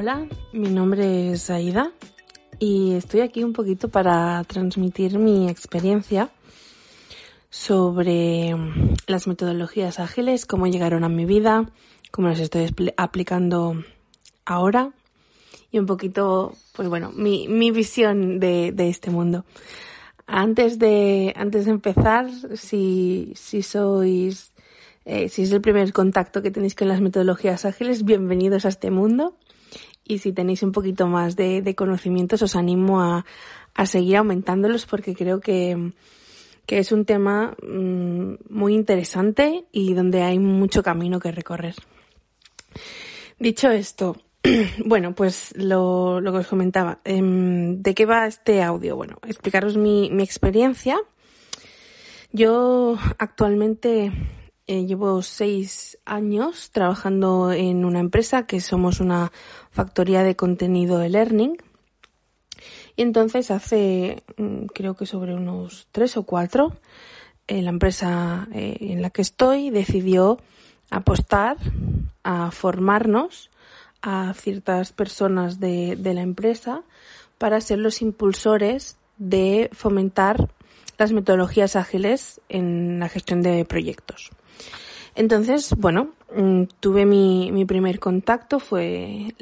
Hola, mi nombre es Aida y estoy aquí un poquito para transmitir mi experiencia sobre las metodologías ágiles, cómo llegaron a mi vida, cómo las estoy aplicando ahora y un poquito, pues bueno, mi, mi visión de, este mundo. Antes de, antes de empezar, si, si sois, eh, si es el primer contacto que tenéis con las metodologías ágiles, bienvenidos a este mundo y si tenéis un poquito más de, conocimientos os animo a, a, seguir aumentándolos porque creo que, que es un tema mmm, muy interesante y donde hay mucho camino que recorrer. Dicho esto, bueno, pues lo, lo, que os comentaba, eh, ¿de qué va este audio? Bueno, explicaros mi, mi experiencia. Yo actualmente eh, llevo seis años trabajando en una empresa que somos una factoría de contenido de learning. Y entonces hace, mm, creo que sobre unos tres o cuatro, eh, la empresa eh, en la que estoy decidió apostar a formarnos a ciertas personas de, de la empresa para ser los impulsores de fomentar las metodologías ágiles en la gestión de proyectos. Entonces, bueno, mm, tuve mi, mi primer contacto, fue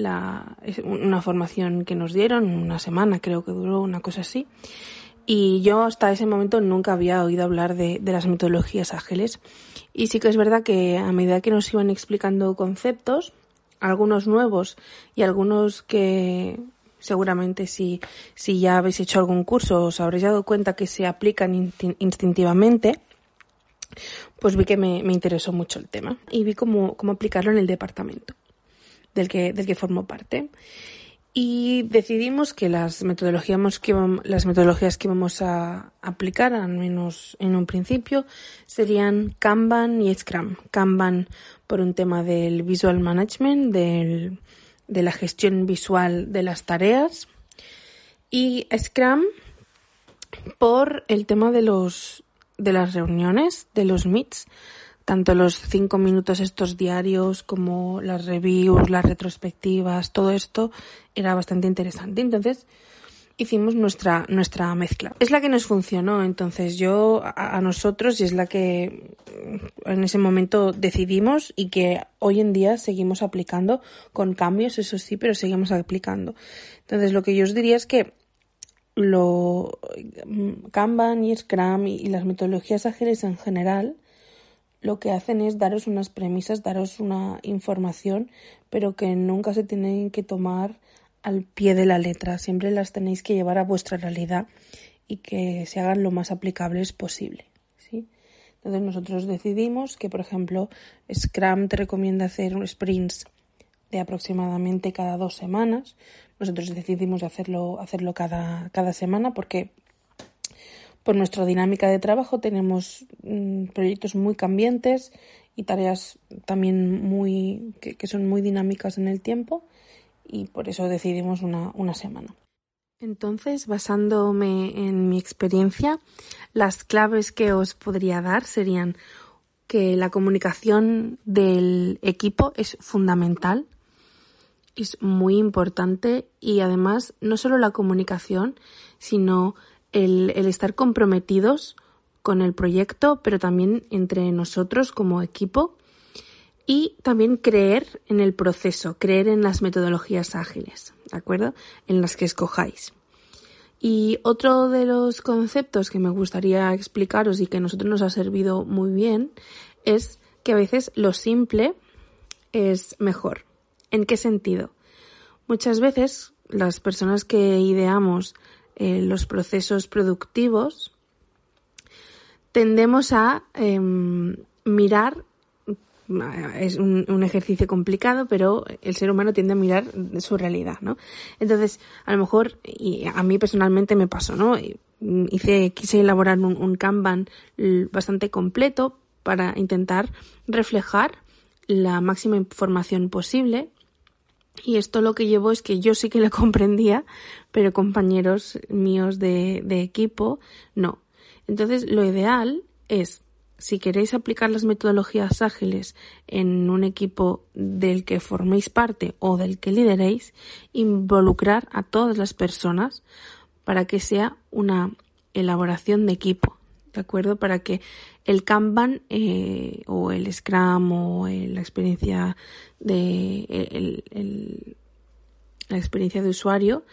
una formación que nos dieron, una semana creo que duró, una cosa así. Y yo hasta ese momento nunca había oído hablar de, de, las metodologías ágiles. Y sí que es verdad que a medida que nos iban explicando conceptos, algunos nuevos y algunos que seguramente si, si ya habéis hecho algún curso os habréis dado cuenta que se aplican instintivamente, pues vi que me, me interesó mucho el tema y vi cómo, cómo aplicarlo en el departamento del que, del que formo parte. Y decidimos que las metodologías que, las metodologías que íbamos a aplicar, al menos en un principio, serían Kanban y Scrum. Kanban por un tema del visual management, del, de la gestión visual de las tareas. Y Scrum por el tema de los, de las reuniones, de los meets, tanto los cinco minutos estos diarios como las reviews, las retrospectivas, todo esto era bastante interesante. Entonces hicimos nuestra, nuestra mezcla. Es la que nos funcionó, entonces yo a, nosotros y es la que en ese momento decidimos y que hoy en día seguimos aplicando con cambios, eso sí, pero seguimos aplicando. Entonces lo que yo os diría es que lo Kanban y Scrum y, y las metodologías ágiles en general lo que hacen es daros unas premisas, daros una información, pero que nunca se tienen que tomar al pie de la letra, siempre las tenéis que llevar a vuestra realidad y que se hagan lo más aplicables posible. ¿sí? Entonces nosotros decidimos que, por ejemplo, Scrum te recomienda hacer sprints de aproximadamente cada dos semanas. Nosotros decidimos hacerlo, hacerlo cada, cada semana porque por nuestra dinámica de trabajo tenemos mmm, proyectos muy cambiantes y tareas también muy que, son muy dinámicas en el tiempo y por eso decidimos una, una semana. Entonces, basándome en mi experiencia, las claves que os podría dar serían que la comunicación del equipo es fundamental, es muy importante y además no solo la comunicación, sino el, el estar comprometidos con el proyecto, pero también entre nosotros como equipo y también creer en el proceso, creer en las metodologías ágiles, ¿de acuerdo? En las que escojáis. Y otro de los conceptos que me gustaría explicaros y que a nosotros nos ha servido muy bien es que a veces lo simple es mejor. ¿En qué sentido? Muchas veces las personas que ideamos eh, los procesos productivos tendemos a eh, mirar es un, ejercicio complicado, pero el ser humano tiende a mirar su realidad, ¿no? Entonces, a lo mejor, y a mí personalmente me pasó, ¿no? Hice, quise elaborar un, un Kanban bastante completo para intentar reflejar la máxima información posible y esto lo que llevó es que yo sí que lo comprendía, pero compañeros míos de, de equipo no. Entonces, lo ideal es, si queréis aplicar las metodologías ágiles en un equipo del que forméis parte o del que lideréis, involucrar a todas las personas para que sea una elaboración de equipo, ¿de acuerdo? Para que el Kanban eh, o el Scrum o la experiencia de la experiencia de usuario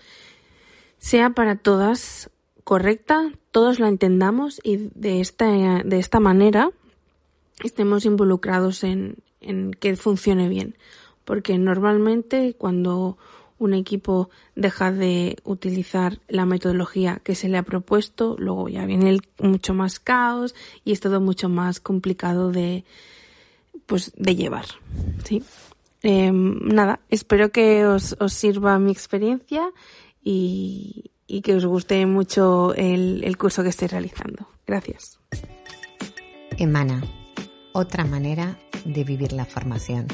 sea para todas correcta, todos la entendamos y de esta, de esta manera estemos involucrados en, en que funcione bien. Porque normalmente cuando un equipo deja de utilizar la metodología que se le ha propuesto, luego ya viene mucho más caos y es todo mucho más complicado de, pues, de llevar. ¿sí? Em, nada, espero que os, os, sirva mi experiencia y, y, que os guste mucho el, el curso que estoy realizando. Gracias. Emana, otra manera de vivir la formación.